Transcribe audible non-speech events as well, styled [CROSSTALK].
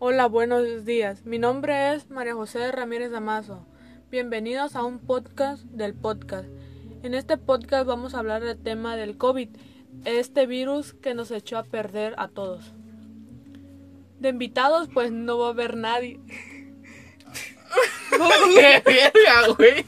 Hola, buenos días. Mi nombre es María José Ramírez Damaso. Bienvenidos a un podcast del podcast. En este podcast vamos a hablar del tema del COVID, este virus que nos echó a perder a todos. De invitados, pues no va a haber nadie. [LAUGHS] ¡Qué verga, güey!